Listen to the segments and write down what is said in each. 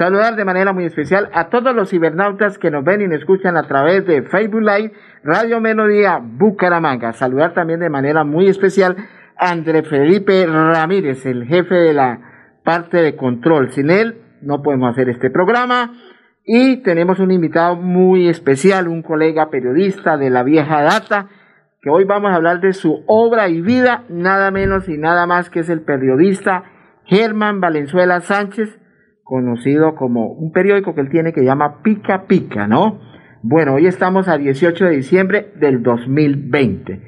Saludar de manera muy especial a todos los cibernautas que nos ven y nos escuchan a través de Facebook Live, Radio Melodía Bucaramanga. Saludar también de manera muy especial a André Felipe Ramírez, el jefe de la parte de control. Sin él no podemos hacer este programa. Y tenemos un invitado muy especial, un colega periodista de la vieja data, que hoy vamos a hablar de su obra y vida, nada menos y nada más que es el periodista Germán Valenzuela Sánchez, conocido como un periódico que él tiene que llama Pica Pica, ¿no? Bueno, hoy estamos a 18 de diciembre del 2020.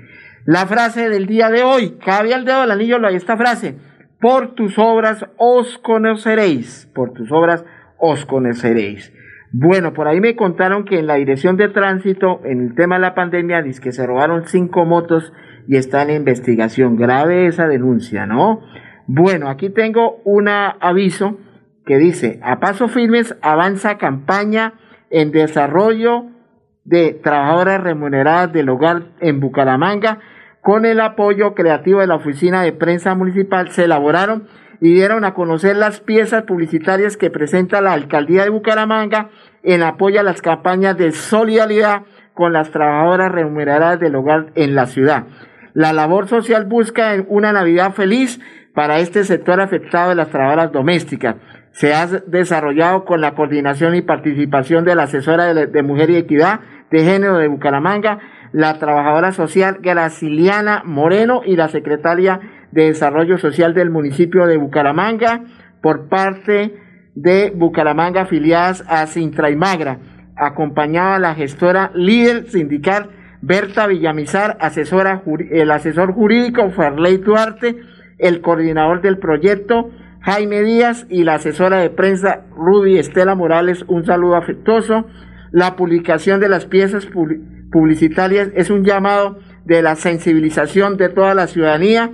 La frase del día de hoy, cabe al dedo del anillo esta frase, por tus obras os conoceréis, por tus obras os conoceréis. Bueno, por ahí me contaron que en la dirección de tránsito, en el tema de la pandemia, dice que se robaron cinco motos y está en investigación. Grave esa denuncia, ¿no? Bueno, aquí tengo un aviso que dice, a paso firmes avanza campaña en desarrollo de trabajadoras remuneradas del hogar en Bucaramanga. Con el apoyo creativo de la Oficina de Prensa Municipal se elaboraron y dieron a conocer las piezas publicitarias que presenta la Alcaldía de Bucaramanga en apoyo a las campañas de solidaridad con las trabajadoras remuneradas del hogar en la ciudad. La labor social busca una Navidad feliz para este sector afectado de las trabajadoras domésticas se ha desarrollado con la coordinación y participación de la asesora de, Mujer y Equidad de Género de Bucaramanga, la trabajadora social Graciliana Moreno y la secretaria de Desarrollo Social del municipio de Bucaramanga por parte de Bucaramanga afiliadas a Sintra y Magra. Acompañaba la gestora líder sindical Berta Villamizar, asesora, el asesor jurídico Farley Duarte, el coordinador del proyecto Jaime Díaz y la asesora de prensa Rudy Estela Morales, un saludo afectuoso. La publicación de las piezas publicitarias es un llamado de la sensibilización de toda la ciudadanía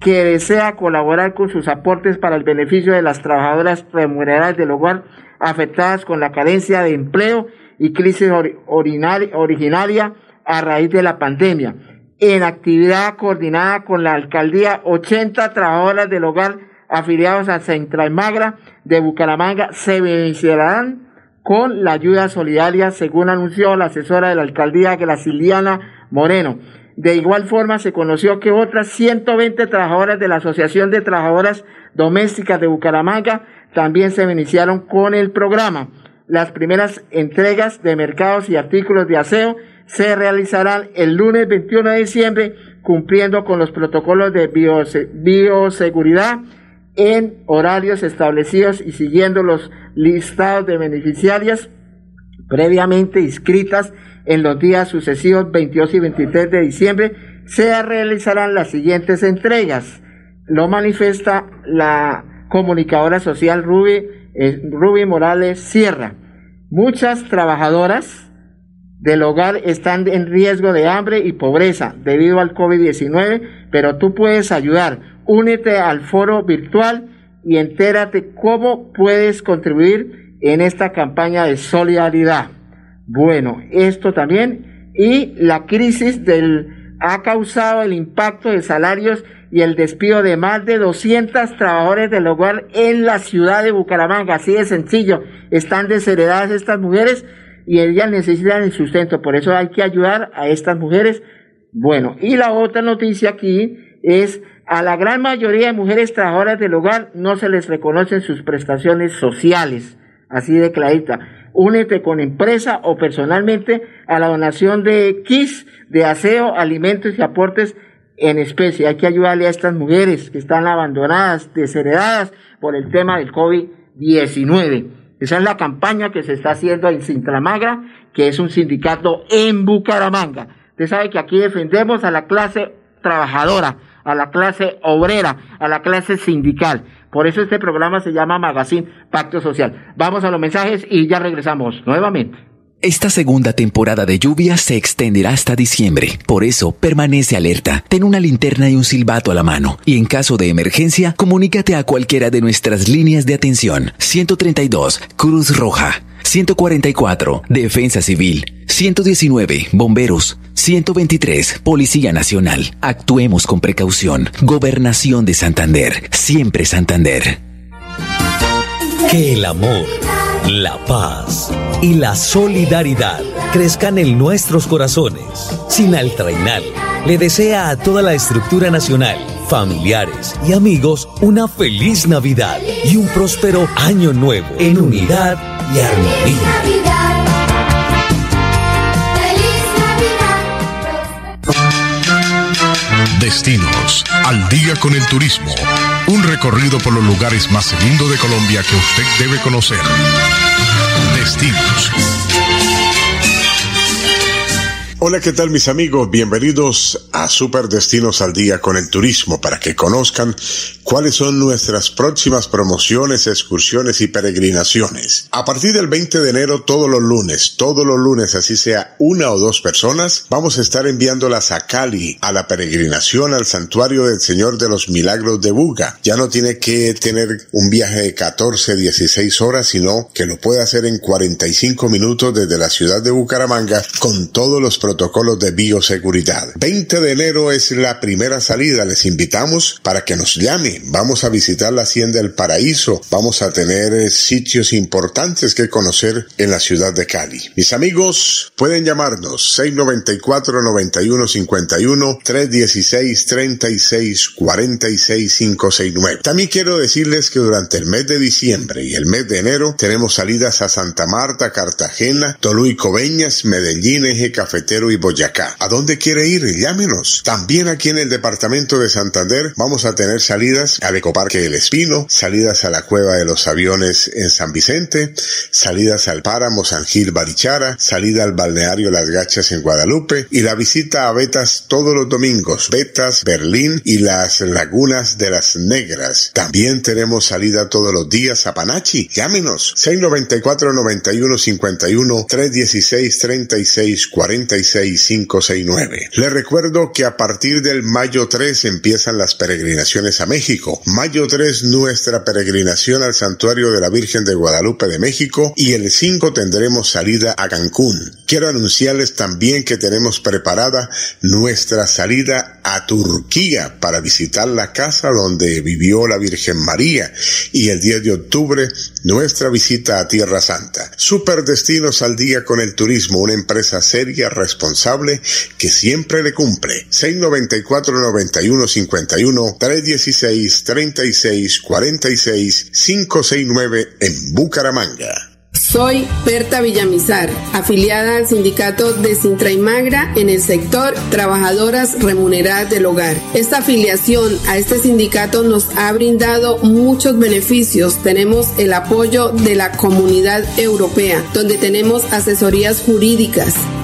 que desea colaborar con sus aportes para el beneficio de las trabajadoras remuneradas del hogar afectadas con la carencia de empleo y crisis originaria a raíz de la pandemia. En actividad coordinada con la alcaldía, 80 trabajadoras del hogar afiliados a Central Magra de Bucaramanga se beneficiarán con la ayuda solidaria, según anunció la asesora de la alcaldía Graciliana Moreno. De igual forma, se conoció que otras 120 trabajadoras de la Asociación de Trabajadoras Domésticas de Bucaramanga también se beneficiaron con el programa. Las primeras entregas de mercados y artículos de aseo se realizarán el lunes 21 de diciembre, cumpliendo con los protocolos de bioseguridad en horarios establecidos y siguiendo los listados de beneficiarias previamente inscritas en los días sucesivos 22 y 23 de diciembre, se realizarán las siguientes entregas. Lo manifiesta la comunicadora social Ruby, eh, Ruby Morales Sierra. Muchas trabajadoras del hogar están en riesgo de hambre y pobreza debido al COVID-19, pero tú puedes ayudar únete al foro virtual y entérate cómo puedes contribuir en esta campaña de solidaridad. Bueno, esto también y la crisis del ha causado el impacto de salarios y el despido de más de 200 trabajadores del hogar en la ciudad de Bucaramanga. Así de sencillo, están desheredadas estas mujeres y ellas necesitan el sustento. Por eso hay que ayudar a estas mujeres. Bueno, y la otra noticia aquí es a la gran mayoría de mujeres trabajadoras del hogar no se les reconocen sus prestaciones sociales, así de clarita. Únete con empresa o personalmente a la donación de kits de aseo, alimentos y aportes en especie. Hay que ayudarle a estas mujeres que están abandonadas, desheredadas por el tema del COVID-19. Esa es la campaña que se está haciendo en Sintramagra, que es un sindicato en Bucaramanga. Usted sabe que aquí defendemos a la clase trabajadora, a la clase obrera, a la clase sindical. Por eso este programa se llama Magazine Pacto Social. Vamos a los mensajes y ya regresamos nuevamente. Esta segunda temporada de lluvia se extenderá hasta diciembre. Por eso, permanece alerta. Ten una linterna y un silbato a la mano. Y en caso de emergencia, comunícate a cualquiera de nuestras líneas de atención. 132, Cruz Roja. 144, Defensa Civil. 119, Bomberos. 123, Policía Nacional. Actuemos con precaución. Gobernación de Santander. Siempre Santander. Que el amor la paz y la solidaridad crezcan en nuestros corazones. Sinal Trainal le desea a toda la estructura nacional, familiares y amigos una feliz Navidad y un próspero año nuevo en unidad y armonía. Destinos, al día con el turismo. Un recorrido por los lugares más lindos de Colombia que usted debe conocer. Destinos. Hola, ¿qué tal mis amigos? Bienvenidos a Super Destinos al Día con el Turismo para que conozcan cuáles son nuestras próximas promociones, excursiones y peregrinaciones. A partir del 20 de enero, todos los lunes, todos los lunes, así sea una o dos personas, vamos a estar enviándolas a Cali, a la peregrinación al santuario del Señor de los Milagros de Buga. Ya no tiene que tener un viaje de 14, 16 horas, sino que lo puede hacer en 45 minutos desde la ciudad de Bucaramanga con todos los protocolos de bioseguridad. 20 de enero es la primera salida. Les invitamos para que nos llame. Vamos a visitar la Hacienda del Paraíso. Vamos a tener eh, sitios importantes que conocer en la ciudad de Cali. Mis amigos, pueden llamarnos 694 9151 316 36 46 569. También quiero decirles que durante el mes de diciembre y el mes de enero tenemos salidas a Santa Marta, Cartagena, Toluí, Coveñas, Medellín, Eje Cafetero y Boyacá. ¿A dónde quiere ir? Llámenos. También aquí en el departamento de Santander vamos a tener salidas al Ecoparque El Espino, salidas a la Cueva de los Aviones en San Vicente, salidas al Páramo San Gil Barichara, salida al balneario Las Gachas en Guadalupe y la visita a Betas todos los domingos, Betas, Berlín y las lagunas de las Negras. También tenemos salida todos los días a Panachi. Llámenos 694 91 51 316 36 46 6569. Le recuerdo que a partir del mayo 3 empiezan las peregrinaciones a México. Mayo 3 nuestra peregrinación al santuario de la Virgen de Guadalupe de México y el 5 tendremos salida a Cancún. Quiero anunciarles también que tenemos preparada nuestra salida a Turquía para visitar la casa donde vivió la Virgen María y el 10 de octubre nuestra visita a Tierra Santa. Super Destinos al Día con el Turismo, una empresa seria, responsable que siempre le cumple. 694 91 51 316 36 46 569 en Bucaramanga. Soy Berta Villamizar, afiliada al sindicato de Sintra y Magra en el sector Trabajadoras Remuneradas del Hogar. Esta afiliación a este sindicato nos ha brindado muchos beneficios. Tenemos el apoyo de la comunidad europea, donde tenemos asesorías jurídicas,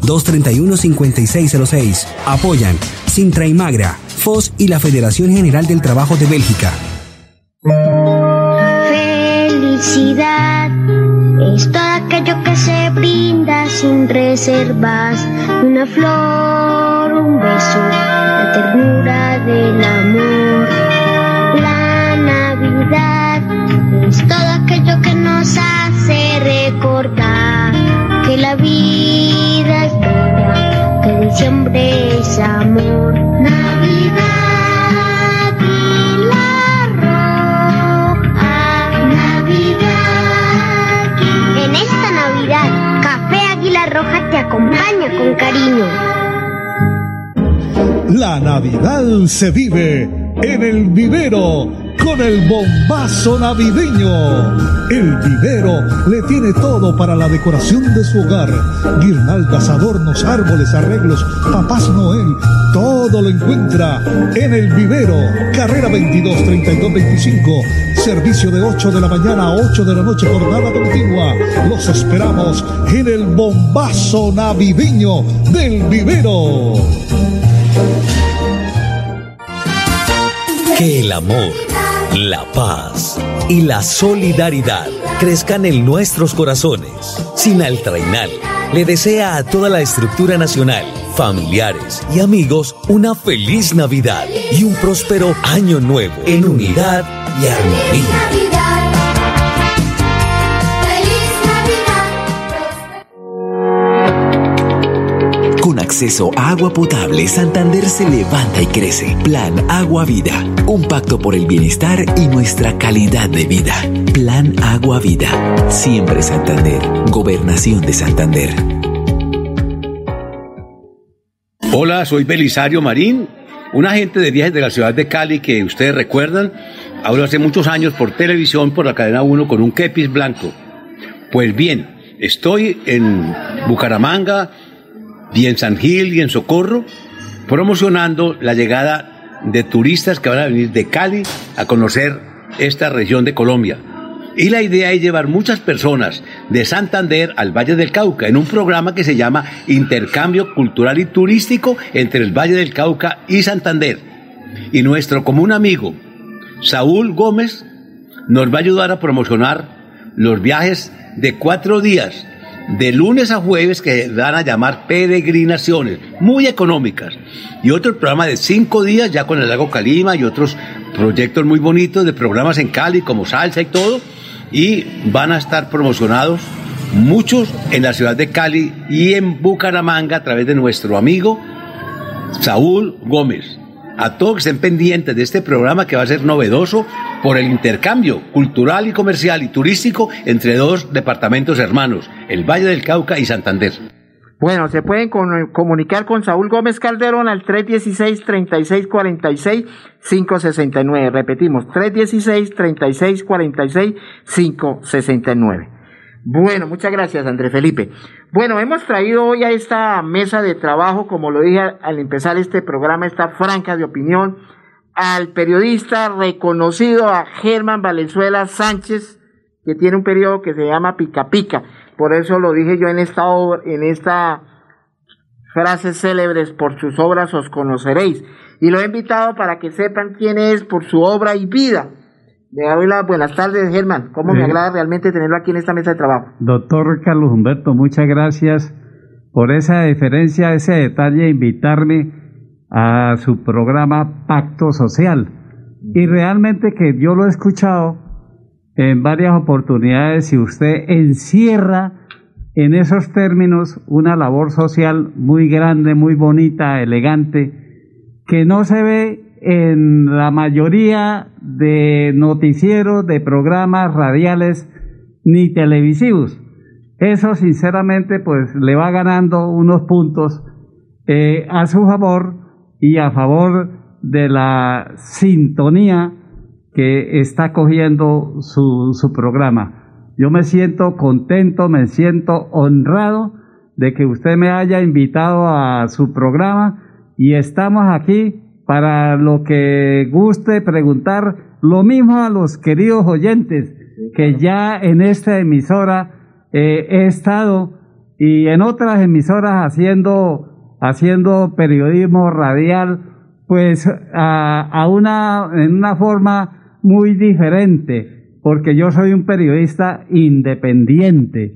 322-231-5606. Apoyan Sintra y Magra, FOS y la Federación General del Trabajo de Bélgica. Felicidad es todo aquello que se brinda sin reservas. Una flor, un beso, la ternura del amor. Que la vida es bella, que diciembre es amor. Navidad. Roja te acompaña con cariño. La Navidad se vive en el vivero con el bombazo navideño. El vivero le tiene todo para la decoración de su hogar. Guirnaldas, adornos, árboles, arreglos, papás Noel, todo lo encuentra en el vivero. Carrera 22 32 25. Servicio de 8 de la mañana a 8 de la noche, jornada continua. Los esperamos en el bombazo navideño del vivero. Que el amor, la paz y la solidaridad crezcan en nuestros corazones. Sinaltrainal le desea a toda la estructura nacional, familiares y amigos una feliz Navidad y un próspero año nuevo en unidad y armonía. Acceso a agua potable, Santander se levanta y crece. Plan Agua Vida. Un pacto por el bienestar y nuestra calidad de vida. Plan Agua Vida. Siempre Santander. Gobernación de Santander. Hola, soy Belisario Marín, un agente de viajes de la ciudad de Cali que ustedes recuerdan, hablo hace muchos años por televisión, por la cadena 1 con un kepis blanco. Pues bien, estoy en Bucaramanga, y en San Gil y en Socorro, promocionando la llegada de turistas que van a venir de Cali a conocer esta región de Colombia. Y la idea es llevar muchas personas de Santander al Valle del Cauca en un programa que se llama Intercambio Cultural y Turístico entre el Valle del Cauca y Santander. Y nuestro común amigo, Saúl Gómez, nos va a ayudar a promocionar los viajes de cuatro días de lunes a jueves que van a llamar peregrinaciones, muy económicas. Y otro programa de cinco días ya con el lago Calima y otros proyectos muy bonitos de programas en Cali como salsa y todo. Y van a estar promocionados muchos en la ciudad de Cali y en Bucaramanga a través de nuestro amigo Saúl Gómez. A todos que estén pendientes de este programa que va a ser novedoso por el intercambio cultural y comercial y turístico entre dos departamentos hermanos, el Valle del Cauca y Santander. Bueno, se pueden comunicar con Saúl Gómez Calderón al 316-3646-569. Repetimos, 316-3646-569. Bueno, muchas gracias, André Felipe. Bueno, hemos traído hoy a esta mesa de trabajo, como lo dije al- empezar este programa, esta franca de opinión, al periodista reconocido, a Germán Valenzuela Sánchez, que tiene un periodo que se llama Pica Pica. Por eso lo dije yo en esta en esta frases célebres por sus obras os conoceréis. Y lo he invitado para que sepan quién es por su obra y vida. Las buenas tardes, Germán. ¿Cómo me agrada realmente tenerlo aquí en esta mesa de trabajo? Doctor Carlos Humberto, muchas gracias por esa deferencia, ese detalle, invitarme a su programa Pacto Social. Y realmente que yo lo he escuchado en varias oportunidades y usted encierra en esos términos una labor social muy grande, muy bonita, elegante, que no se ve en la mayoría de noticieros, de programas radiales ni televisivos. Eso sinceramente pues le va ganando unos puntos eh, a su favor y a favor de la sintonía que está cogiendo su, su programa. Yo me siento contento, me siento honrado de que usted me haya invitado a su programa y estamos aquí para lo que guste preguntar, lo mismo a los queridos oyentes que ya en esta emisora eh, he estado y en otras emisoras haciendo haciendo periodismo radial pues a, a una en una forma muy diferente porque yo soy un periodista independiente.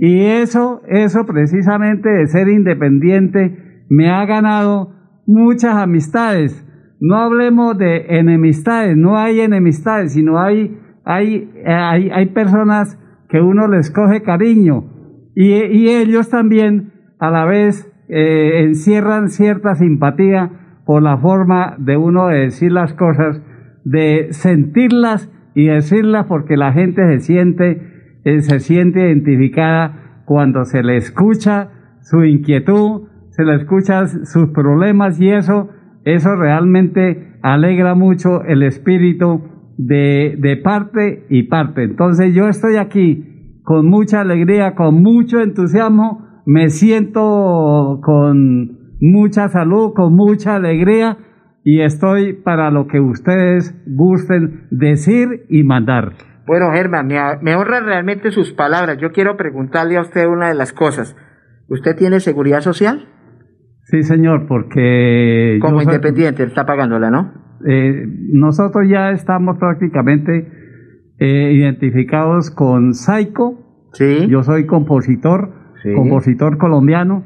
Y eso eso precisamente de ser independiente me ha ganado muchas amistades. No hablemos de enemistades no hay enemistades sino hay hay hay, hay personas que uno les coge cariño. Y, ellos también a la vez eh, encierran cierta simpatía por la forma de uno de decir las cosas, de sentirlas y decirlas porque la gente se siente, eh, se siente identificada cuando se le escucha su inquietud, se le escucha sus problemas y eso, eso realmente alegra mucho el espíritu de, de parte y parte. Entonces yo estoy aquí con mucha alegría, con mucho entusiasmo, me siento con mucha salud, con mucha alegría y estoy para lo que ustedes gusten decir y mandar. Bueno, Germán, me, me honra realmente sus palabras. Yo quiero preguntarle a usted una de las cosas. ¿Usted tiene seguridad social? Sí, señor, porque... Como independiente, está pagándola, ¿no? Eh, nosotros ya estamos prácticamente eh, identificados con Saico. Sí. Yo soy compositor, Sí. compositor colombiano,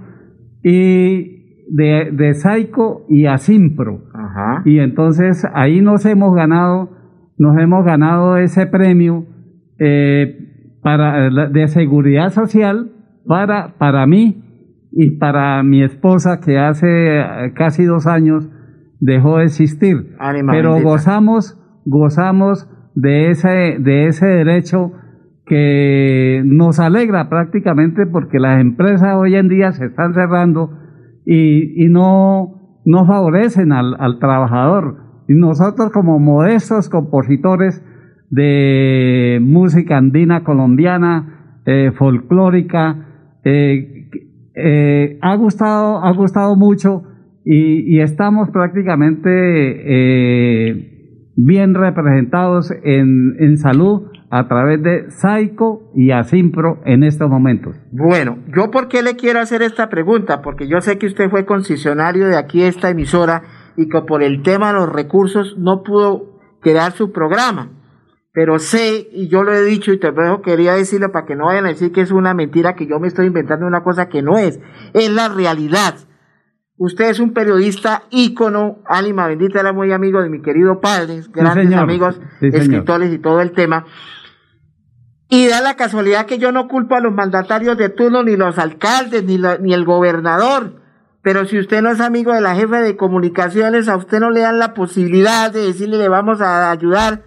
y de, de Saico y Asimpro. Ajá. Y entonces ahí nos hemos ganado, nos hemos ganado ese premio eh, para, de seguridad social para, para mí y para mi esposa que hace eh, casi dos años dejó de existir. Ánima Pero bendita. gozamos, gozamos de ese, de ese derecho que nos alegra prácticamente porque las empresas hoy en día se están cerrando y, y no, no favorecen al, al trabajador. Y nosotros como modestos compositores de música andina colombiana, eh, folclórica, eh, eh, ha gustado, ha gustado mucho y, y estamos prácticamente eh, bien representados en, en salud a través de Saico y Asimpro en estos momentos. Bueno, yo por qué le quiero hacer esta pregunta, porque yo sé que usted fue concesionario de aquí esta emisora y que por el tema de los recursos no pudo crear su programa. Pero sé, y yo lo he dicho y te lo quería decirlo para que no vayan a decir que es una mentira, que yo me estoy inventando una cosa que no es, es la realidad. Usted es un periodista ícono, ánima bendita, era muy amigo de mi querido padre, grandes amigos, Sí, escritores y todo el tema. Y da la casualidad que yo no culpo a los mandatarios de turno, ni los alcaldes, ni, lo- ni el gobernador. Pero si usted no es amigo de la jefe de comunicaciones, a usted no le dan la posibilidad de decirle le vamos a ayudar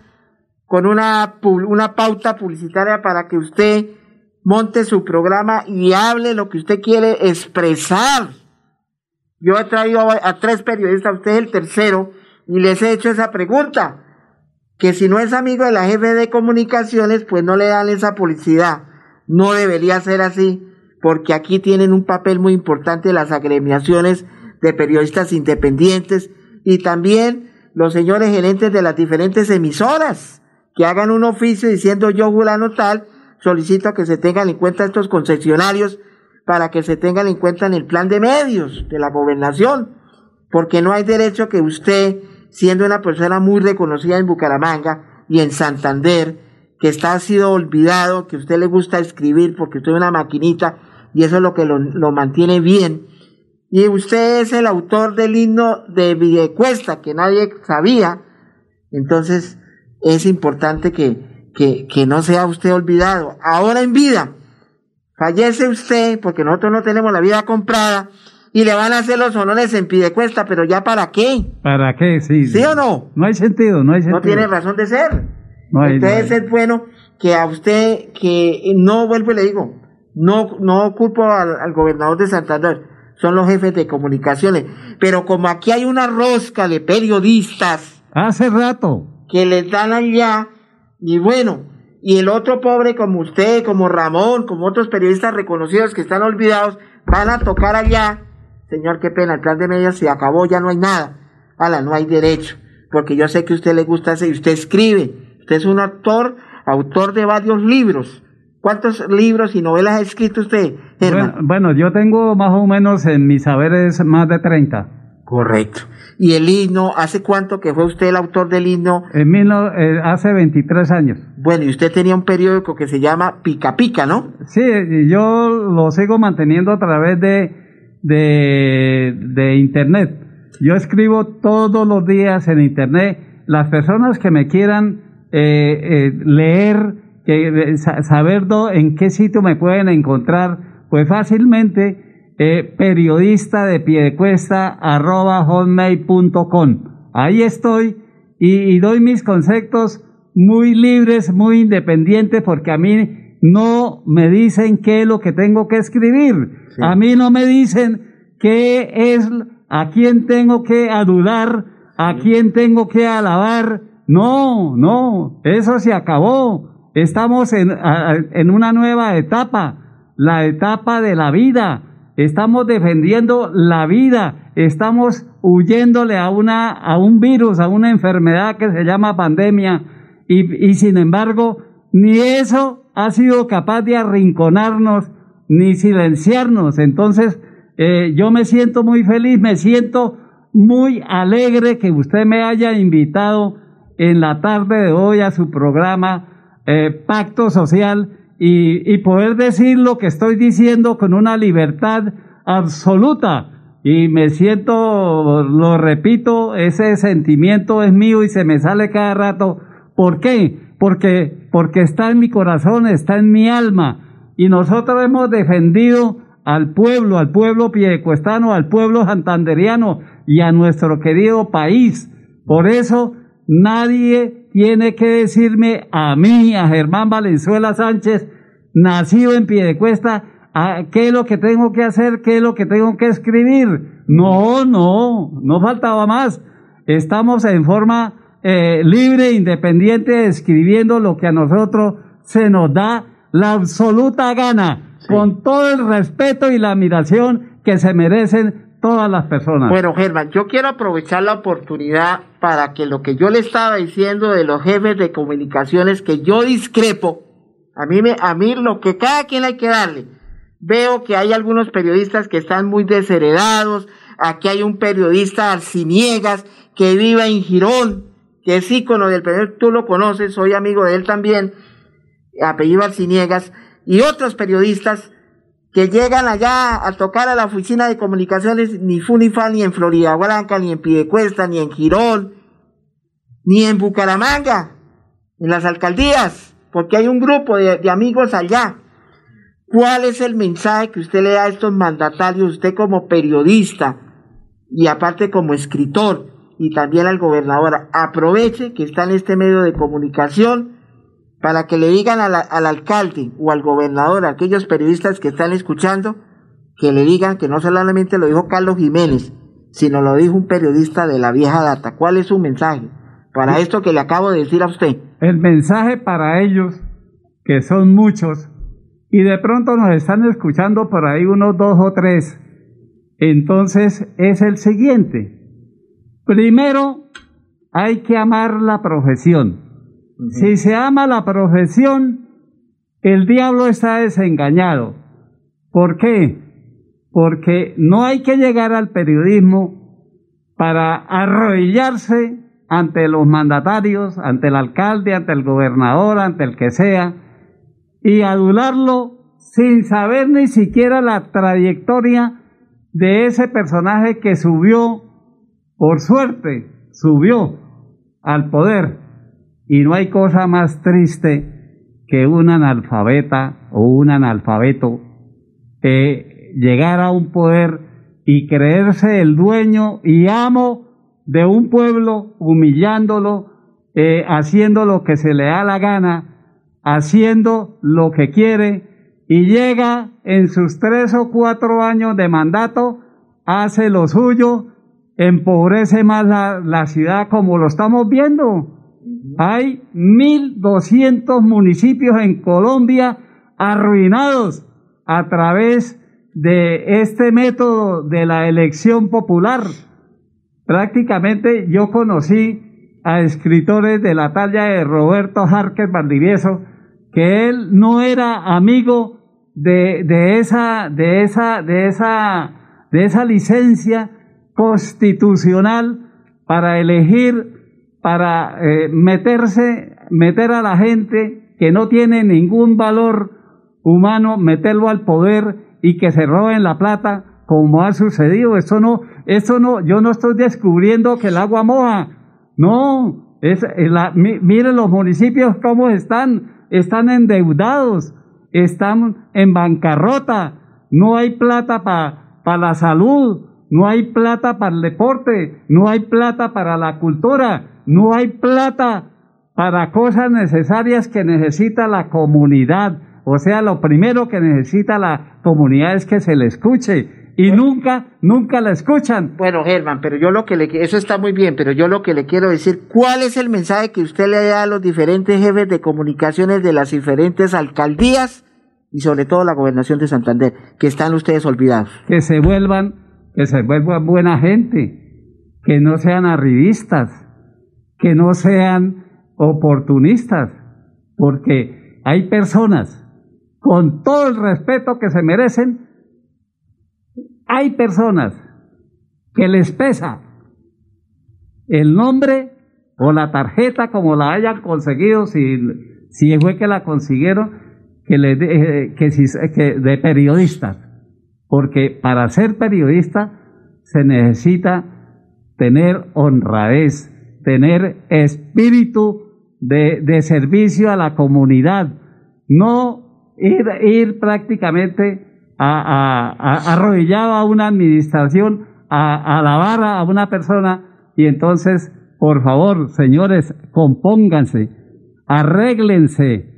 con una, una pauta publicitaria para que usted monte su programa y hable lo que usted quiere expresar. Yo he traído a, a tres periodistas, usted es el tercero, y les he hecho esa pregunta que si no es amigo de la jefe de comunicaciones, pues no le dan esa publicidad. No debería ser así, porque aquí tienen un papel muy importante las agremiaciones de periodistas independientes y también los señores gerentes de las diferentes emisoras que hagan un oficio diciendo yo, fulano tal, solicito que se tengan en cuenta estos concesionarios para que se tengan en cuenta en el plan de medios de la gobernación, porque no hay derecho que usted, siendo una persona muy reconocida en Bucaramanga y en Santander, que está ha sido olvidado, que usted le gusta escribir porque usted es una maquinita y eso es lo que lo, lo mantiene bien. Y usted es el autor del himno de Videcuesta, que nadie sabía. Entonces, es importante que, que, que no sea usted olvidado. Ahora en vida, fallece usted, porque nosotros no tenemos la vida comprada, y le van a hacer los honores en Pidecuesta, pero ya para qué? ¿Para qué? Sí, ¿Sí o no? No hay sentido, no hay sentido. No tiene razón de ser. No hay- Entonces no hay. es bueno que a usted, que no vuelvo y le digo, no, no culpo al, al gobernador de Santander, son los jefes de comunicaciones, pero como aquí hay una rosca de periodistas Hace rato. Que les dan allá, y bueno, y el otro pobre como usted, como Ramón, como otros periodistas reconocidos que están olvidados, van a tocar allá, señor, qué pena, el plan de medios se acabó, ya no hay nada, ala, no hay derecho, porque yo sé que usted le gusta y usted escribe, usted es un actor, autor de varios libros, ¿cuántos libros y novelas ha escrito usted, Germán? Bueno, bueno, yo tengo más o menos en mis saberes más de 30. Correcto. ¿Y el himno, hace cuánto que fue usted el autor del himno? En mil no- eh, hace 23 años. Bueno, y usted tenía un periódico que se llama Pica Pica, ¿no? Sí, yo lo sigo manteniendo a través de, de, de internet. Yo escribo todos los días en internet. Las personas que me quieran eh, eh, leer, que, eh, sa- saber do- en qué sitio me pueden encontrar, pues fácilmente eh, periodista de piedecuesta arroba hotmail.com. Ahí estoy y, y doy mis conceptos muy libres, muy independientes, porque a mí no me dicen qué es lo que tengo que escribir. A mí no me dicen qué es, a quién tengo que adular ¿A quién tengo que alabar? No, no, eso se acabó. Estamos en, en una nueva etapa, la etapa de la vida. Estamos defendiendo la vida, estamos huyéndole a, una, a un virus, a una enfermedad que se llama pandemia, y, y sin embargo, ni eso ha sido capaz de arrinconarnos, ni silenciarnos. Entonces, eh, yo me siento muy feliz, me siento muy alegre que usted me haya invitado en la tarde de hoy a su programa eh, Pacto Social y, y poder decir lo que estoy diciendo con una libertad absoluta. Y me siento, lo repito, ese sentimiento es mío y se me sale cada rato. ¿Por qué? Porque, porque está en mi corazón, está en mi alma. Y nosotros hemos defendido al pueblo, al pueblo piedecuestano, al pueblo santanderiano y a nuestro querido país. Por eso nadie tiene que decirme a mí, a Germán Valenzuela Sánchez, nacido en Piedecuesta, qué es lo que tengo que hacer, qué es lo que tengo que escribir. No, no, no faltaba más. Estamos en forma eh, libre, independiente, escribiendo lo que a nosotros se nos da la absoluta gana con todo el respeto y la admiración que se merecen todas las personas. Bueno, Germán, yo quiero aprovechar la oportunidad para que lo que yo le estaba diciendo de los jefes de comunicaciones, que yo discrepo, a mí, me, a mí lo que cada quien hay que darle. Veo que hay algunos periodistas que están muy desheredados, aquí hay un periodista Arciniegas que vive en Girón, que es ícono del periodismo, tú lo conoces, soy amigo de él también, apellido Arciniegas, y otros periodistas que llegan allá a tocar a la oficina de comunicaciones ni Funifal ni en Florida Blanca, ni en Pidecuesta, ni en Girón, ni en Bucaramanga, en las alcaldías, porque hay un grupo de, de amigos allá. ¿Cuál es el mensaje que usted le da a estos mandatarios, usted como periodista y aparte como escritor y también al gobernador? Aproveche que está en este medio de comunicación para que le digan al, alcalde o al gobernador, a aquellos periodistas que están escuchando, que le digan que no solamente lo dijo Carlos Jiménez, sino lo dijo un periodista de la vieja data. ¿Cuál es su mensaje para esto que le acabo de decir a usted? El mensaje para ellos, que son muchos, y de pronto nos están escuchando por ahí unos dos o tres, entonces es el siguiente. Primero, hay que amar la profesión. Si se ama la profesión, el diablo está desengañado. ¿Por qué? Porque no hay que llegar al periodismo para arrodillarse ante los mandatarios, ante el alcalde, ante el gobernador, ante el que sea, y adularlo sin saber ni siquiera la trayectoria de ese personaje que subió, por suerte, subió al poder y no hay cosa más triste que un analfabeta o un analfabeto eh, llegar a un poder y creerse el dueño y amo de un pueblo, humillándolo, eh, haciendo lo que se le da la gana, haciendo lo que quiere, y llega en sus tres o cuatro años de mandato, hace lo suyo, empobrece más la, la ciudad como lo estamos viendo. Hay 1.200 municipios en Colombia arruinados a través de este método de la elección popular. Prácticamente yo conocí a escritores de la talla de Roberto Jarques Valdivieso, que él no era amigo de, esa, de, esa, de, esa, de esa licencia constitucional para elegir para eh, meterse, meter a la gente que no tiene ningún valor humano, meterlo al poder y que se roben la plata, como ha sucedido. Eso no, eso no, yo no estoy descubriendo que el agua moja. No, es, la, miren los municipios cómo están, están endeudados, están en bancarrota, no hay plata para la salud, no hay plata para el deporte, no hay plata para la cultura, no hay plata para cosas necesarias que necesita la comunidad. O sea, lo primero que necesita la comunidad es que se le escuche, y nunca, nunca la escuchan. Bueno, Germán, pero yo lo que le eso está muy bien, pero yo lo que le quiero decir, ¿cuál es el mensaje que usted le da a los diferentes jefes de comunicaciones de las diferentes alcaldías y sobre todo la gobernación de Santander, que están ustedes olvidados? Que se vuelvan, que se vuelvan buena gente, que no sean arribistas, que no sean oportunistas, porque hay personas con todo el respeto que se merecen, hay personas que les pesa el nombre o la tarjeta como la hayan conseguido, si, si fue que la consiguieron, que, le de, que, si, que de periodistas. Porque para ser periodista se necesita tener honradez, tener espíritu de, de servicio a la comunidad, no ir, ir prácticamente a, a, arrodillado a una administración, a, alabar a una persona y entonces, por favor, señores, compónganse, arréglense,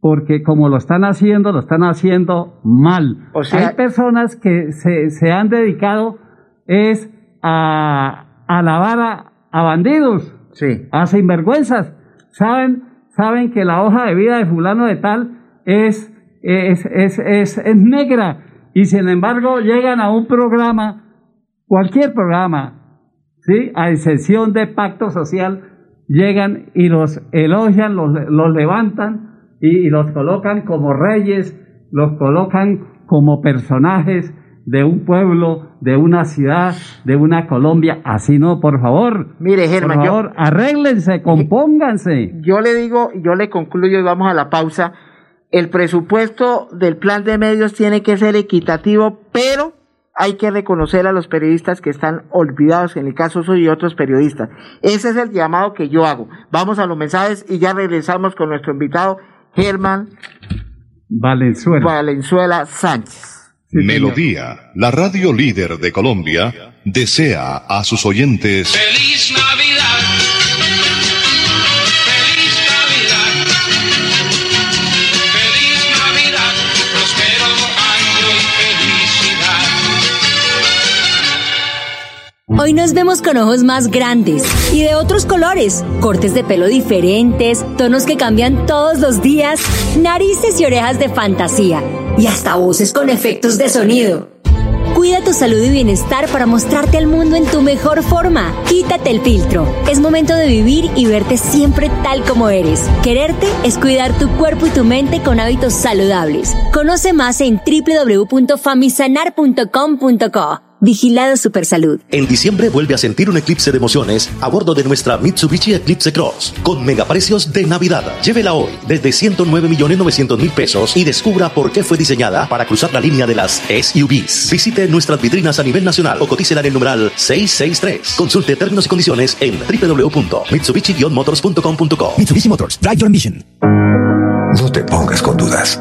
porque como lo están haciendo, lo están haciendo mal. O sea, Hay personas que se, se han dedicado es a alabar a, a bandidos, sí. a sinvergüenzas. Saben, saben que la hoja de vida de fulano de tal es es, es, es, es negra y sin embargo llegan a un programa, cualquier programa, ¿sí? a excepción de pacto social, llegan y los elogian, los, los levantan y, y, los colocan como reyes, los colocan como personajes de un pueblo, de una ciudad, de una Colombia. Así no, por favor. Mire, Germán, por favor, yo, arréglense, compónganse. Yo le digo, yo le concluyo y vamos a la pausa el presupuesto del plan de medios tiene que ser equitativo, pero hay que reconocer a los periodistas que están olvidados, en el caso soy y otros periodistas. Ese es el llamado que yo hago. Vamos a los mensajes y ya regresamos con nuestro invitado, Germán Valenzuela, Valenzuela Sánchez. Melodía, la radio líder de Colombia, desea a sus oyentes... ¡Feliz Hoy nos vemos con ojos más grandes y de otros colores, cortes de pelo diferentes, tonos que cambian todos los días, narices y orejas de fantasía y hasta voces con efectos de sonido. Cuida tu salud y bienestar para mostrarte al mundo en tu mejor forma. Quítate el filtro. Es momento de vivir y verte siempre tal como eres. Quererte es cuidar tu cuerpo y tu mente con hábitos saludables. Conoce más en www.famisanar.com.co. Vigilado Supersalud. En diciembre vuelve a sentir un eclipse de emociones a bordo de nuestra Mitsubishi Eclipse Cross con megaprecios de Navidad. Llévela hoy desde 109 millones 900 mil pesos y descubra por qué fue diseñada para cruzar la línea de las SUVs. Visite nuestras vitrinas a nivel nacional o cotícela en el numeral 663. Consulte términos y condiciones en www.mitsubishi-motors.com.co. Mitsubishi Motors, drive your ambition. No te pongas con dudas.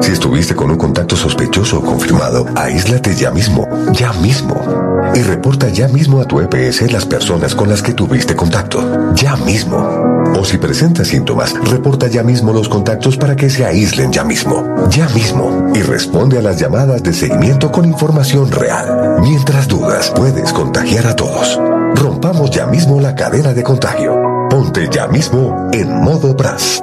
Si estuviste con un contacto sospechoso o confirmado, aíslate ya mismo, ya mismo. Y reporta ya mismo a tu EPS las personas con las que tuviste contacto, ya mismo. O si presentas síntomas, reporta ya mismo los contactos para que se aíslen ya mismo, ya mismo. Y responde a las llamadas de seguimiento con información real. Mientras dudas, puedes contagiar a todos. Rompamos ya mismo la cadena de contagio. Ponte ya mismo en modo BRAS.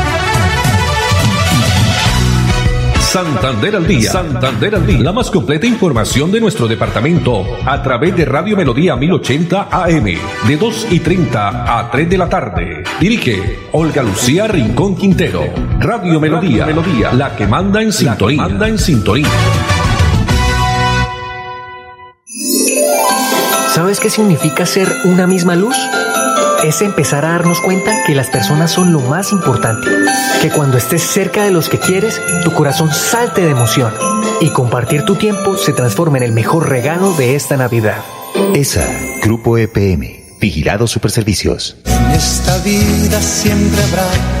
Santander al día. Santander al día. La más completa información de nuestro departamento a través de Radio Melodía 1080 AM de 2 y 30 a 3 de la tarde. Dirige Olga Lucía Rincón Quintero. Radio Melodía. Melodía. La que manda en sintonía. manda en sintonía. ¿Sabes qué significa ser una misma luz? Es empezar a darnos cuenta que las personas son lo más importante, que cuando estés cerca de los que quieres, tu corazón salte de emoción y compartir tu tiempo se transforma en el mejor regalo de esta Navidad. ESA, Grupo EPM, Vigilado Superservicios. En esta vida siempre habrá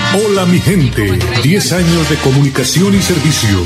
hola mi gente, 10 años de comunicación y servicio.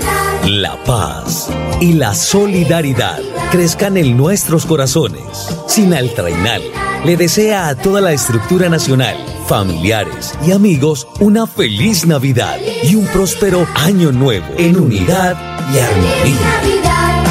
la paz y la solidaridad crezcan en nuestros corazones. Sinaltrainal le desea a toda la estructura nacional, familiares y amigos una feliz Navidad y un próspero año nuevo en unidad y armonía.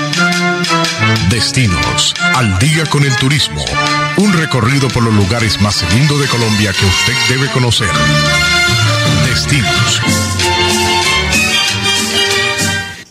Destinos, al día con el turismo. Un recorrido por los lugares más lindos de Colombia que usted debe conocer.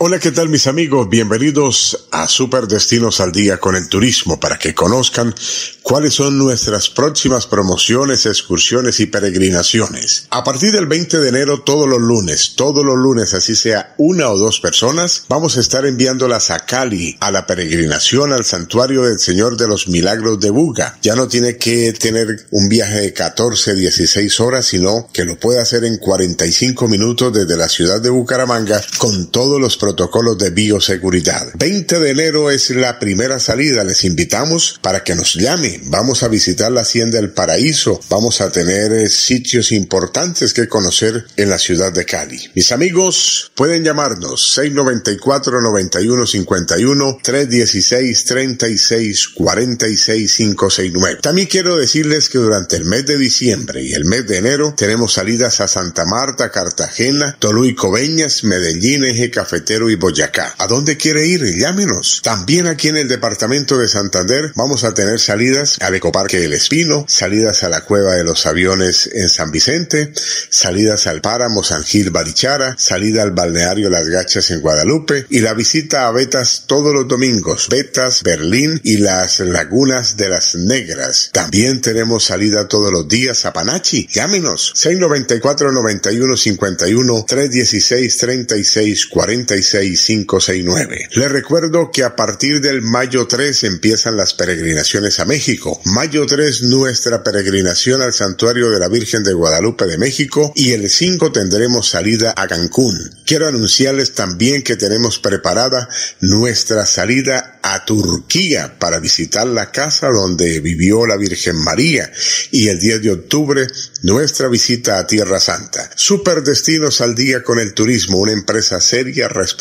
Hola, ¿qué tal mis amigos? Bienvenidos a Super Destinos al Día con el Turismo para que conozcan cuáles son nuestras próximas promociones, excursiones y peregrinaciones. A partir del 20 de enero, todos los lunes, todos los lunes, así sea una o dos personas, vamos a estar enviándolas a Cali, a la peregrinación al Santuario del Señor de los Milagros de Buga. Ya no tiene que tener un viaje de 14, 16 horas, sino que lo puede hacer en 45 minutos desde la ciudad de Bucaramanga con todos los protocolos de bioseguridad. 20 de enero es la primera salida. Les invitamos para que nos llame. Vamos a visitar la Hacienda del Paraíso. Vamos a tener eh, sitios importantes que conocer en la ciudad de Cali. Mis amigos, pueden llamarnos 694-9151, 316-3646-569. También quiero decirles que durante el mes de diciembre y el mes de enero tenemos salidas a Santa Marta, Cartagena, Tolú y Coveñas, Medellín, Eje Cafetero y Boyacá. ¿A dónde quiere ir? Llámenos. También aquí en el departamento de Santander vamos a tener salidas al Ecoparque del Espino, salidas a la Cueva de los Aviones en San Vicente, salidas al Páramo San Gil Barichara, salida al balneario Las Gachas en Guadalupe y la visita a Betas todos los domingos, Betas, Berlín y las lagunas de las Negras. También tenemos salida todos los días a Panachi. Llámenos 694 91 51 316 36 46 569. Les recuerdo que a partir del mayo 3 empiezan las peregrinaciones a México. Mayo 3 nuestra peregrinación al santuario de la Virgen de Guadalupe de México y el 5 tendremos salida a Cancún. Quiero anunciarles también que tenemos preparada nuestra salida a Turquía para visitar la casa donde vivió la Virgen María y el 10 de octubre nuestra visita a Tierra Santa. Super Destinos al Día con el Turismo, una empresa seria, responsable,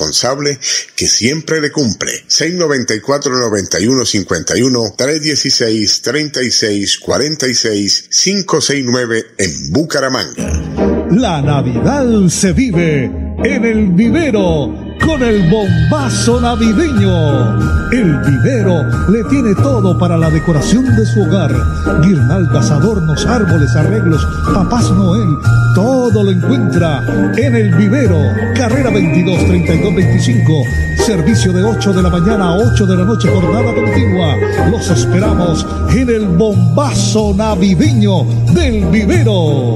que siempre le cumple. 694-9151, 316-3646-569 en Bucaramanga. La Navidad se vive en el vivero con el bombazo navideño. El vivero le tiene todo para la decoración de su hogar. Guirnaldas, adornos, árboles, arreglos, papás Noel, todo lo encuentra en el vivero. Carrera 22 32 25. Servicio de 8 de la mañana a 8 de la noche, jornada continua. Los esperamos en el bombazo navideño del vivero.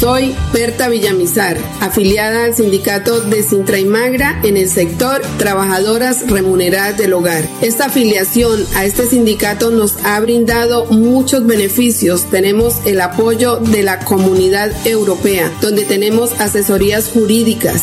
Soy Berta Villamizar, afiliada al sindicato de Sintra y Magra en el sector Trabajadoras Remuneradas del Hogar. Esta afiliación a este sindicato nos ha brindado muchos beneficios. Tenemos el apoyo de la comunidad europea, donde tenemos asesorías jurídicas,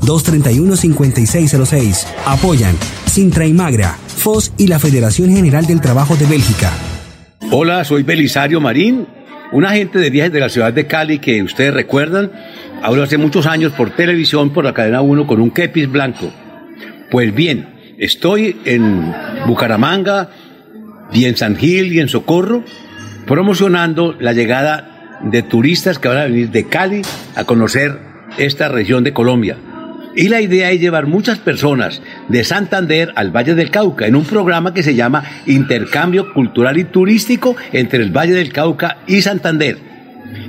322-231-5606. Apoyan Sintra y Magra, FOS y la Federación General del Trabajo de Bélgica. Hola, soy Belisario Marín, un agente de viajes de la ciudad de Cali que ustedes recuerdan. Hablo hace muchos años por televisión, por la cadena 1, con un kepis blanco. Pues bien, estoy en Bucaramanga y en San Gil y en Socorro promocionando la llegada de turistas que van a venir de Cali a conocer esta región de Colombia. Y la idea es llevar muchas personas de Santander al Valle del Cauca en un programa que se llama Intercambio Cultural y Turístico entre el Valle del Cauca y Santander.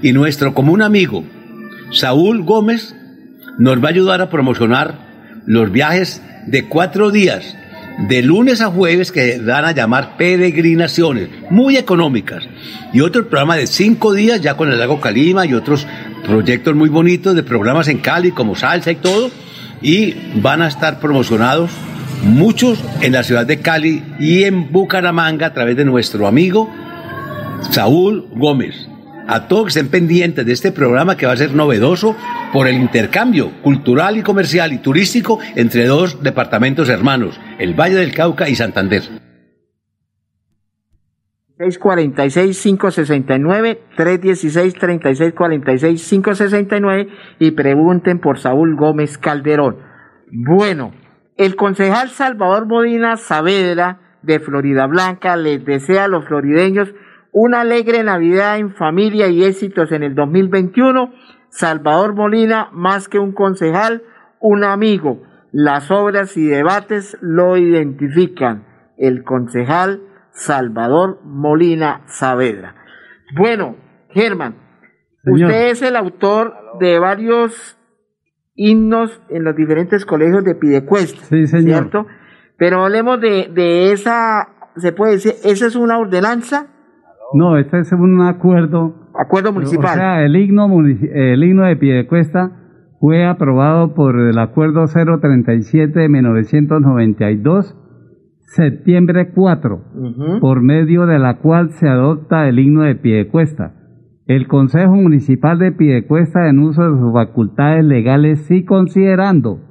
Y nuestro común amigo, Saúl Gómez, nos va a ayudar a promocionar los viajes de cuatro días, de lunes a jueves, que dan a llamar peregrinaciones, muy económicas. Y otro programa de cinco días, ya con el lago Calima y otros proyectos muy bonitos de programas en Cali, como salsa y todo y van a estar promocionados muchos en la ciudad de Cali y en Bucaramanga a través de nuestro amigo Saúl Gómez. A todos que estén pendientes de este programa que va a ser novedoso por el intercambio cultural y comercial y turístico entre dos departamentos hermanos, el Valle del Cauca y Santander. 646-569, 316-3646-569 y pregunten por Saúl Gómez Calderón. Bueno, el concejal Salvador Modina Saavedra de Florida Blanca les desea a los florideños una alegre Navidad en familia y éxitos en el 2021. Salvador Molina, más que un concejal, un amigo. Las obras y debates lo identifican. El concejal Salvador Molina Saavedra. Bueno, Germán, usted es el autor de varios himnos en los diferentes colegios de Pidecuesta, Sí, señor. ¿cierto? Pero hablemos de, de esa, se puede decir, esa es una ordenanza, No, este es un acuerdo. acuerdo municipal. O sea, el himno, el himno de Piedecuesta fue aprobado por el acuerdo 037 de 1992, septiembre 4, por medio de la cual se adopta el himno de Piedecuesta. El Consejo Municipal de Piedecuesta, en uso de sus facultades legales, sí considerando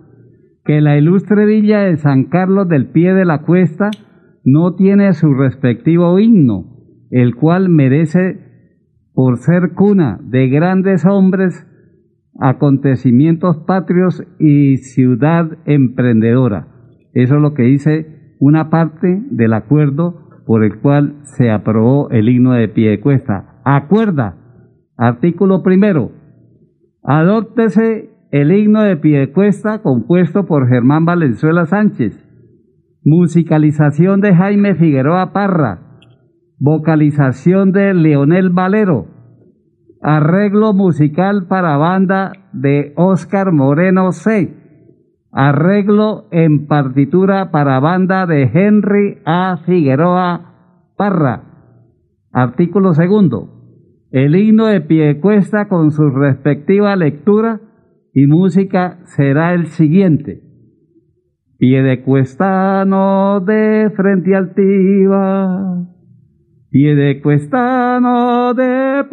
que la ilustre villa de San Carlos del Pie de la Cuesta no tiene su respectivo himno, el cual merece, por ser cuna de grandes hombres, acontecimientos patrios y ciudad emprendedora. Eso es lo que dice una parte del acuerdo por el cual se aprobó el himno de Piedecuesta. Acuerda, artículo primero, adóptese el himno de Piedecuesta compuesto por Germán Valenzuela Sánchez, musicalización de Jaime Figueroa Parra, vocalización de Leonel Valero, arreglo musical para banda de Óscar Moreno C, arreglo en partitura para banda de Henry A. Figueroa Parra. Artículo segundo. El himno de Piedecuesta con su respectiva lectura y música será el siguiente. Piedecuestano de frente altiva, Piedecuestano de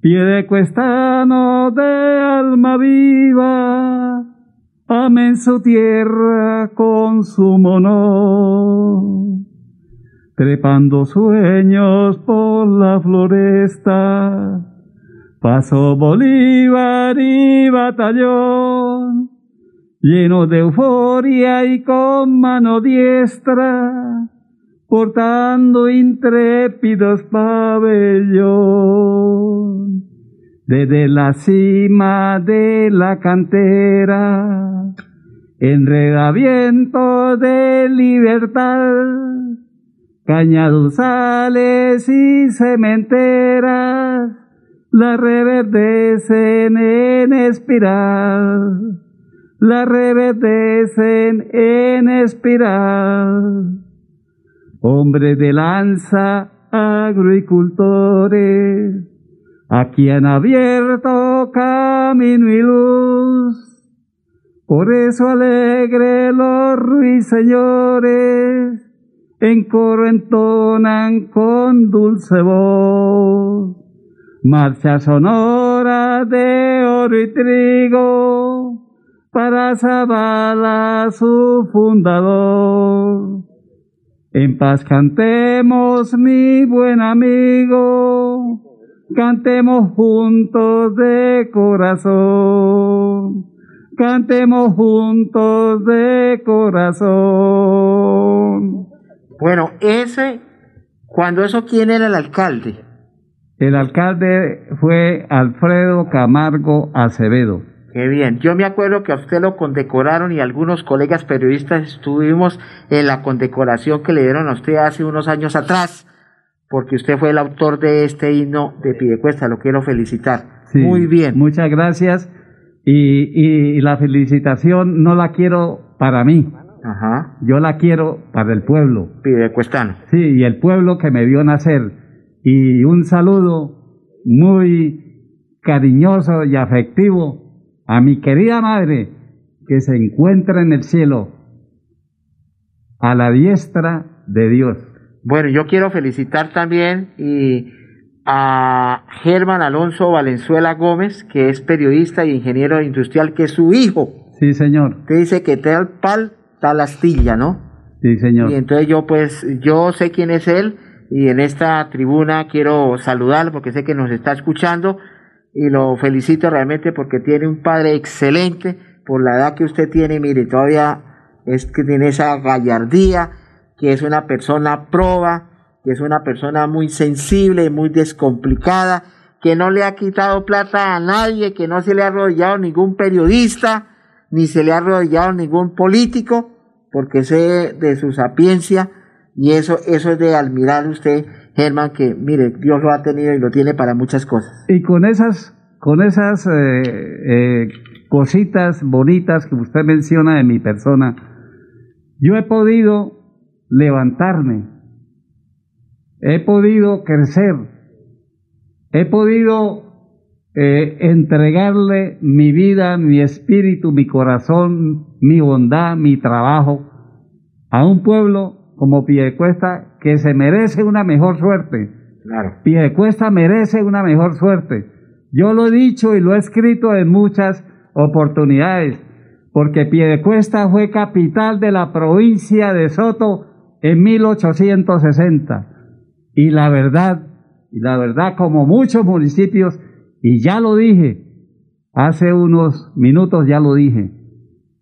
pundonor, Piedecuestano de alma viva, amen su tierra con su honor. Trepando sueños por la floresta, pasó Bolívar y batallón, lleno de euforia y con mano diestra, portando intrépidos pabellón. Desde la cima de la cantera, enreda viento de libertad, cañaduzales y cementeras, la reverdecen en espiral, la reverdecen en espiral. Hombres de lanza, agricultores, aquí han abierto camino y luz. Por eso alegre los ruiseñores en coro entonan con dulce voz. Marcha sonora de oro y trigo para Zabala su fundador. En paz cantemos, mi buen amigo, cantemos juntos de corazón, cantemos juntos de corazón. Bueno, ese, cuando eso, ¿quién era el alcalde? El alcalde fue Alfredo Camargo Acevedo. Qué bien. Yo me acuerdo que a usted lo condecoraron y algunos colegas periodistas estuvimos en la condecoración que le dieron a usted hace unos años atrás, porque usted fue el autor de este himno de Pidecuesta. Lo quiero felicitar. Sí, Muy bien. Muchas gracias. Y, y la felicitación no la quiero para mí. Ajá. Yo la quiero para el pueblo. Pidecuestano. Sí, y el pueblo que me vio nacer. Y un saludo muy cariñoso y afectivo a mi querida madre que se encuentra en el cielo a la diestra de Dios. Bueno, yo quiero felicitar también y a Germán Alonso Valenzuela Gómez, que es periodista y ingeniero industrial, que es su hijo. Sí, señor. Que dice que tal pal, tal astilla, ¿no? Sí, señor. Y entonces yo pues, yo sé quién es él y en esta tribuna quiero saludarlo porque sé que nos está escuchando y lo felicito realmente porque tiene un padre excelente por la edad que usted tiene, mire, todavía es que tiene esa gallardía, que es una persona proba, que es una persona muy sensible, muy descomplicada, que no le ha quitado plata a nadie, que no se le ha arrodillado ningún periodista, ni se le ha arrodillado ningún político, porque sé de su sapiencia, y eso, eso es de admirar usted, Germán, que mire, Dios lo ha tenido y lo tiene para muchas cosas. Y con esas, con esas eh, eh, cositas bonitas que usted menciona de mi persona, yo he podido levantarme, he podido crecer, he podido eh, entregarle mi vida, mi espíritu, mi corazón, mi bondad, mi trabajo a un pueblo como Piedecuesta que se merece una mejor suerte. Claro. Piedecuesta merece una mejor suerte. Yo lo he dicho y lo he escrito en muchas oportunidades, porque Piedecuesta fue capital de la provincia de Soto en 1860. Y la verdad, y la verdad como muchos municipios, y ya lo dije, hace unos minutos ya lo dije,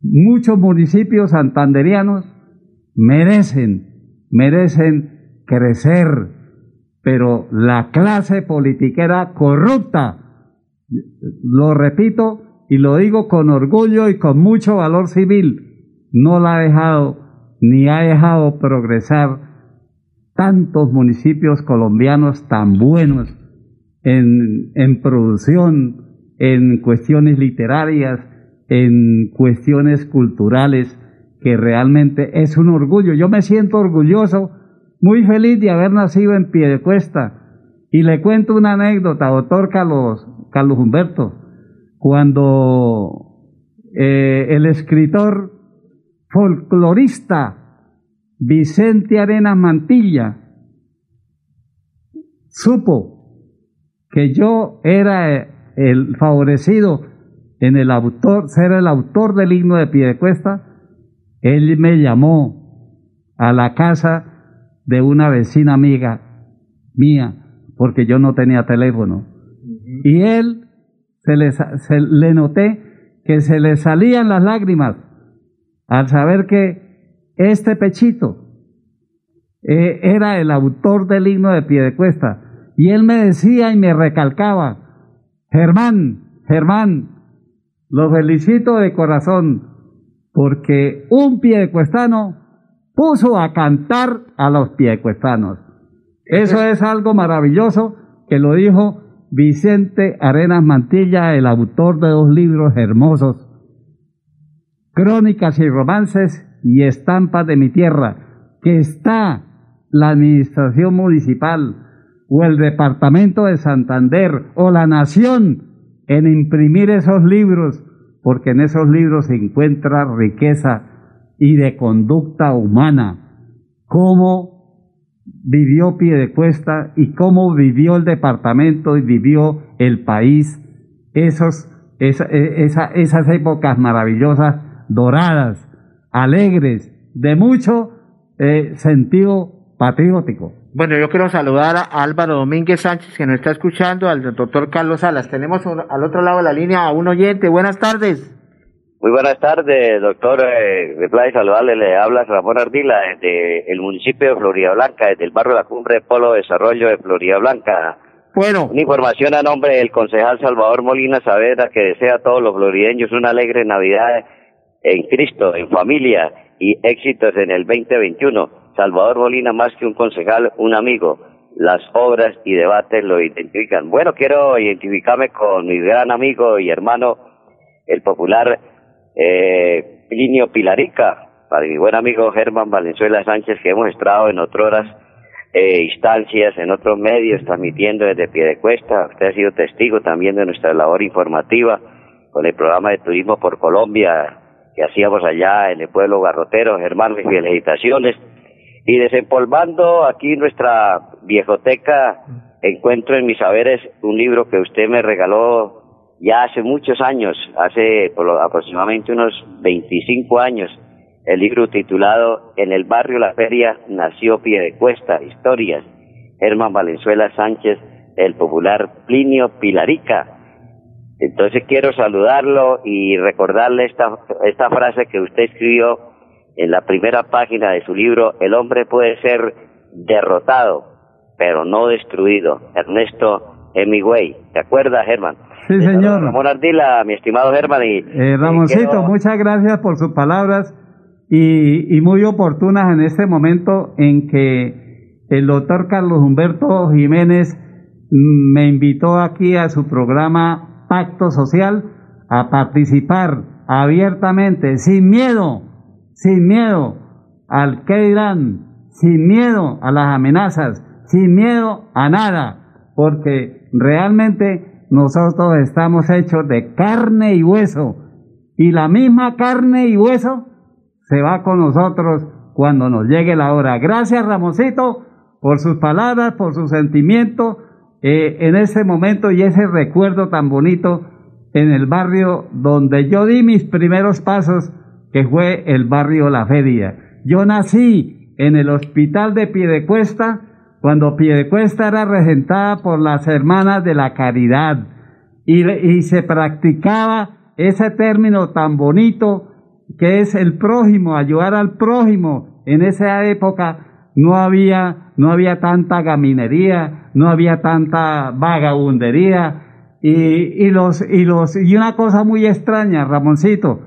muchos municipios santanderianos merecen merecen crecer, pero la clase politiquera corrupta, lo repito y lo digo con orgullo y con mucho valor civil, no la ha dejado ni ha dejado progresar tantos municipios colombianos tan buenos en, en producción, en cuestiones literarias, en cuestiones culturales, que realmente es un orgullo. Yo me siento orgulloso, muy feliz de haber nacido en Piedecuesta. Y le cuento una anécdota, doctor Carlos, Carlos Humberto, cuando eh, el escritor folclorista Vicente Arenas Mantilla supo que yo era el favorecido en el autor, ser el autor del himno de Piedecuesta, él me llamó a la casa de una vecina amiga mía, porque yo no tenía teléfono. Y él se le, le noté que se le salían las lágrimas al saber que este pechito eh, era el autor del himno de Piedecuesta. Y él me decía y me recalcaba, Germán, Germán, lo felicito de corazón, porque un piedecuestano puso a cantar a los piedecuestanos. Eso es algo maravilloso que lo dijo Vicente Arenas Mantilla, el autor de dos libros hermosos, Crónicas y Romances y Estampas de mi Tierra, que está la Administración Municipal o el Departamento de Santander o la Nación en imprimir esos libros porque en esos libros se encuentra riqueza y de conducta humana, cómo vivió Piedecuesta y cómo vivió el departamento y vivió el país, esos, e, esas épocas maravillosas, doradas, alegres, de mucho eh, sentido patriótico. Bueno, yo quiero saludar a Álvaro Domínguez Sánchez que nos está escuchando, al doctor Carlos Salas. Tenemos al otro lado de la línea a un oyente. Buenas tardes. Muy buenas tardes, doctor. Eh, me saludarle. Le habla Ramón Ardila desde el municipio de Florida Blanca, desde el barrio de la Cumbre Polo Desarrollo de Florida Blanca. Bueno. Una información a nombre del concejal Salvador Molina Saavedra que desea a todos los florideños una alegre Navidad en Cristo, en familia y éxitos en el 2021. Salvador Molina, más que un concejal, un amigo. Las obras y debates lo identifican. Bueno, quiero identificarme con mi gran amigo y hermano, el popular eh, Plinio Pilarica, para mi buen amigo Germán Valenzuela Sánchez, que hemos estado en otras eh, instancias, en otros medios, transmitiendo desde Piedecuesta. Usted ha sido testigo también de nuestra labor informativa con el programa de Turismo por Colombia que hacíamos allá en el pueblo garrotero. Germán, mis felicitaciones y desempolvando aquí nuestra viejoteca, encuentro en mis saberes un libro que usted me regaló ya hace muchos años, hace aproximadamente unos 25 años, el libro titulado En el barrio La Feria nació Piedecuesta, historias, Herman Valenzuela Sánchez, el popular Plinio Pilarica. Entonces quiero saludarlo y recordarle esta, esta frase que usted escribió en la primera página de su libro El hombre puede ser derrotado, pero no destruido. Ernesto Hemingway. ¿Te acuerdas, Germán? Sí, señor. Ramón Ardila, mi estimado Germán. Y, eh, Ramoncito, muchas gracias por sus palabras y, y muy oportunas en este momento en que el doctor Carlos Humberto Jiménez me invitó aquí a su programa Pacto Social a participar abiertamente, sin miedo, sin miedo al que dirán, sin miedo a las amenazas, sin miedo a nada, porque realmente nosotros estamos hechos de carne y hueso, y la misma carne y hueso se va con nosotros cuando nos llegue la hora. Gracias, Ramosito, por sus palabras, por su sentimiento eh, en ese momento y ese recuerdo tan bonito en el barrio donde yo di mis primeros pasos, que fue el barrio La Feria. Yo nací en el hospital de Piedecuesta, cuando Piedecuesta era regentada por las hermanas de la caridad y, y se practicaba ese término tan bonito que es el prójimo, ayudar al prójimo. En esa época no había, no había tanta gaminería, no había tanta vagabundería, y, y, los, y, los, y una cosa muy extraña, Ramoncito,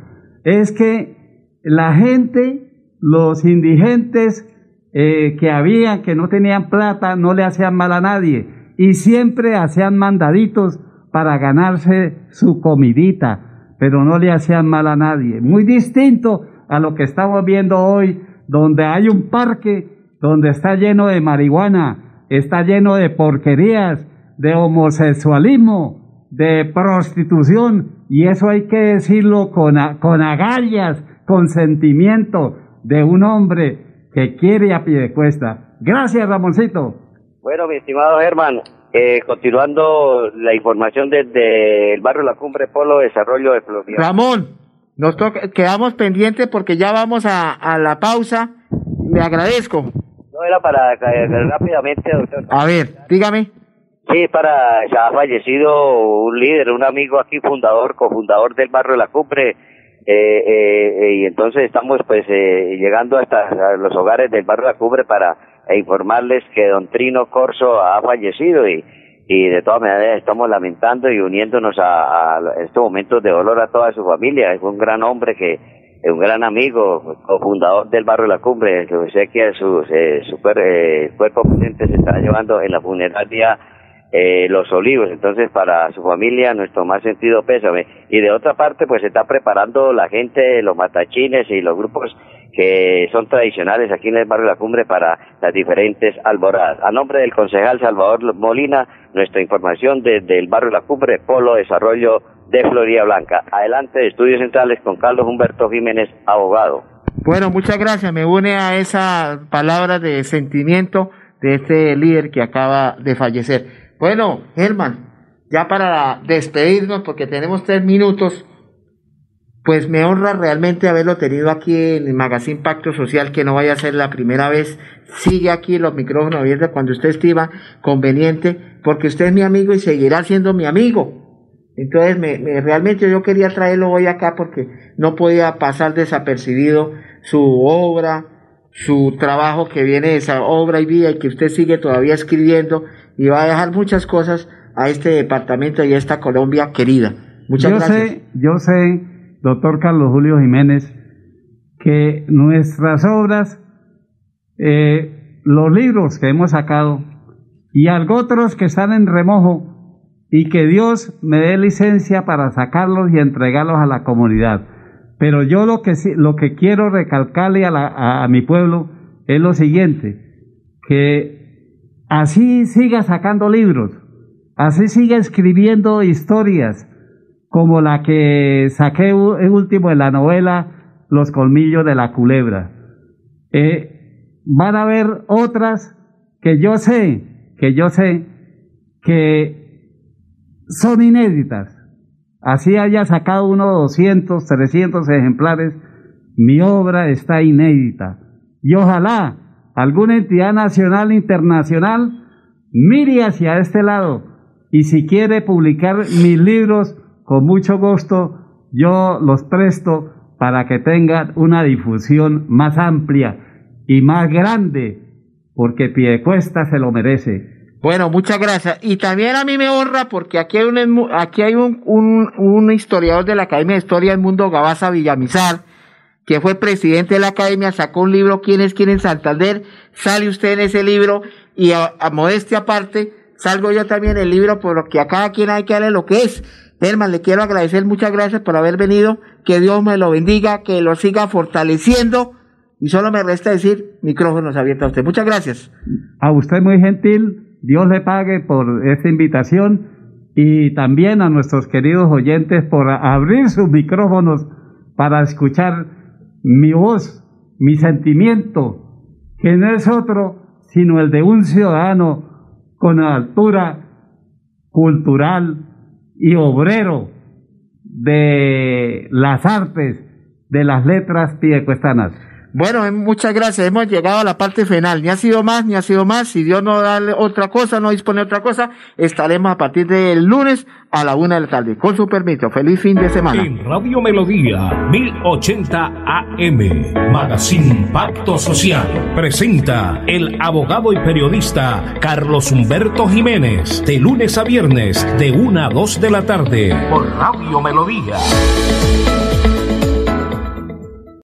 es que la gente, los indigentes eh, que había, que no tenían plata, no le hacían mal a nadie y siempre hacían mandaditos para ganarse su comidita, pero no le hacían mal a nadie. Muy distinto a lo que estamos viendo hoy, donde hay un parque donde está lleno de marihuana, está lleno de porquerías, de homosexualismo, de prostitución, y eso hay que decirlo con, con agallas, con sentimiento de un hombre que quiere a pie de cuesta. Gracias, Ramoncito. Bueno, mi estimado Germán, eh, continuando la información desde el barrio La Cumbre Polo Desarrollo de Florida. Ramón, nos toca, quedamos pendientes porque ya vamos a, a la pausa. Le agradezco. No era para eh, rápidamente, doctor. A ver, dígame. Sí, para, ya ha fallecido un líder, un amigo aquí, fundador, cofundador del barrio de la Cumbre, eh, eh, y entonces estamos pues eh, llegando hasta los hogares del barrio de la Cumbre para informarles que don Trino Corso ha fallecido y, y de todas maneras estamos lamentando y uniéndonos a, estos momentos de dolor a toda su familia. Es un gran hombre que un gran amigo, cofundador del barrio de la Cumbre, que que su, su cuerpo presente se está llevando en la funeraria eh, los olivos. Entonces, para su familia, nuestro más sentido pésame. Y de otra parte, pues se está preparando la gente, los matachines y los grupos que son tradicionales aquí en el barrio la Cumbre para las diferentes alboradas. A nombre del concejal Salvador Molina, nuestra información desde el barrio de la Cumbre, Polo Desarrollo de Florida Blanca. Adelante de Estudios Centrales con Carlos Humberto Jiménez, abogado. Bueno, muchas gracias. Me une a esa palabra de sentimiento de este líder que acaba de fallecer. Bueno, Germán, ya para despedirnos, porque tenemos tres minutos, pues me honra realmente haberlo tenido aquí en el Magazine Pacto Social, que no vaya a ser la primera vez. Sigue aquí los micrófonos abiertos cuando usted estima conveniente, porque usted es mi amigo y seguirá siendo mi amigo. Entonces, me, realmente yo quería traerlo hoy acá porque no podía pasar desapercibido su obra, su trabajo que viene de esa obra y vida y que usted sigue todavía escribiendo y va a dejar muchas cosas a este departamento y a esta Colombia querida. Muchas yo gracias. Sé, yo sé, doctor Carlos Julio Jiménez, que nuestras obras, eh, los libros que hemos sacado y algo otros que están en remojo y que Dios me dé licencia para sacarlos y entregarlos a la comunidad. Pero yo lo que, lo que quiero recalcarle a, a mi pueblo es lo siguiente, que así siga sacando libros, así siga escribiendo historias, como la que saqué el último de la novela Los colmillos de la culebra. Eh, van a haber otras que yo sé, que yo sé que son inéditas. Así haya sacado uno 200, 300 ejemplares, mi obra está inédita. Y ojalá alguna entidad nacional, internacional, mire hacia este lado y si quiere publicar mis libros, con mucho gusto yo los presto para que tengan una difusión más amplia y más grande, porque Piedecuesta se lo merece. Bueno, muchas gracias. Y también a mí me honra porque aquí hay un, aquí hay un, un, un historiador de la Academia de Historia del Mundo, Gabaza Villamizar, que fue presidente de la academia, sacó un libro, ¿Quién es quién en Santander? Sale usted en ese libro y a, modestia aparte, salgo yo también el libro por lo que a cada quien hay que darle lo que es. Herman, le quiero agradecer, muchas gracias por haber venido, que Dios me lo bendiga, que lo siga fortaleciendo y solo me resta decir, micrófonos abiertos a usted. Muchas gracias. A usted muy gentil, Dios le pague por esta invitación y también a nuestros queridos oyentes por abrir sus micrófonos para escuchar mi voz, mi sentimiento, que no es otro sino el de un ciudadano con altura cultural y obrero de las artes, de las letras piedecuestanas. Bueno, eh, muchas gracias. Hemos llegado a la parte final. Ni ha sido más, ni ha sido más. Si Dios no da otra cosa, no dispone otra cosa, estaremos a partir del lunes a la una de la tarde. Con su permiso, feliz fin de semana. En Radio Melodía 1080 AM, Magazine Pacto Social, presenta el abogado y periodista Carlos Humberto Jiménez, de lunes a viernes, de una a dos de la tarde, por Radio Melodía.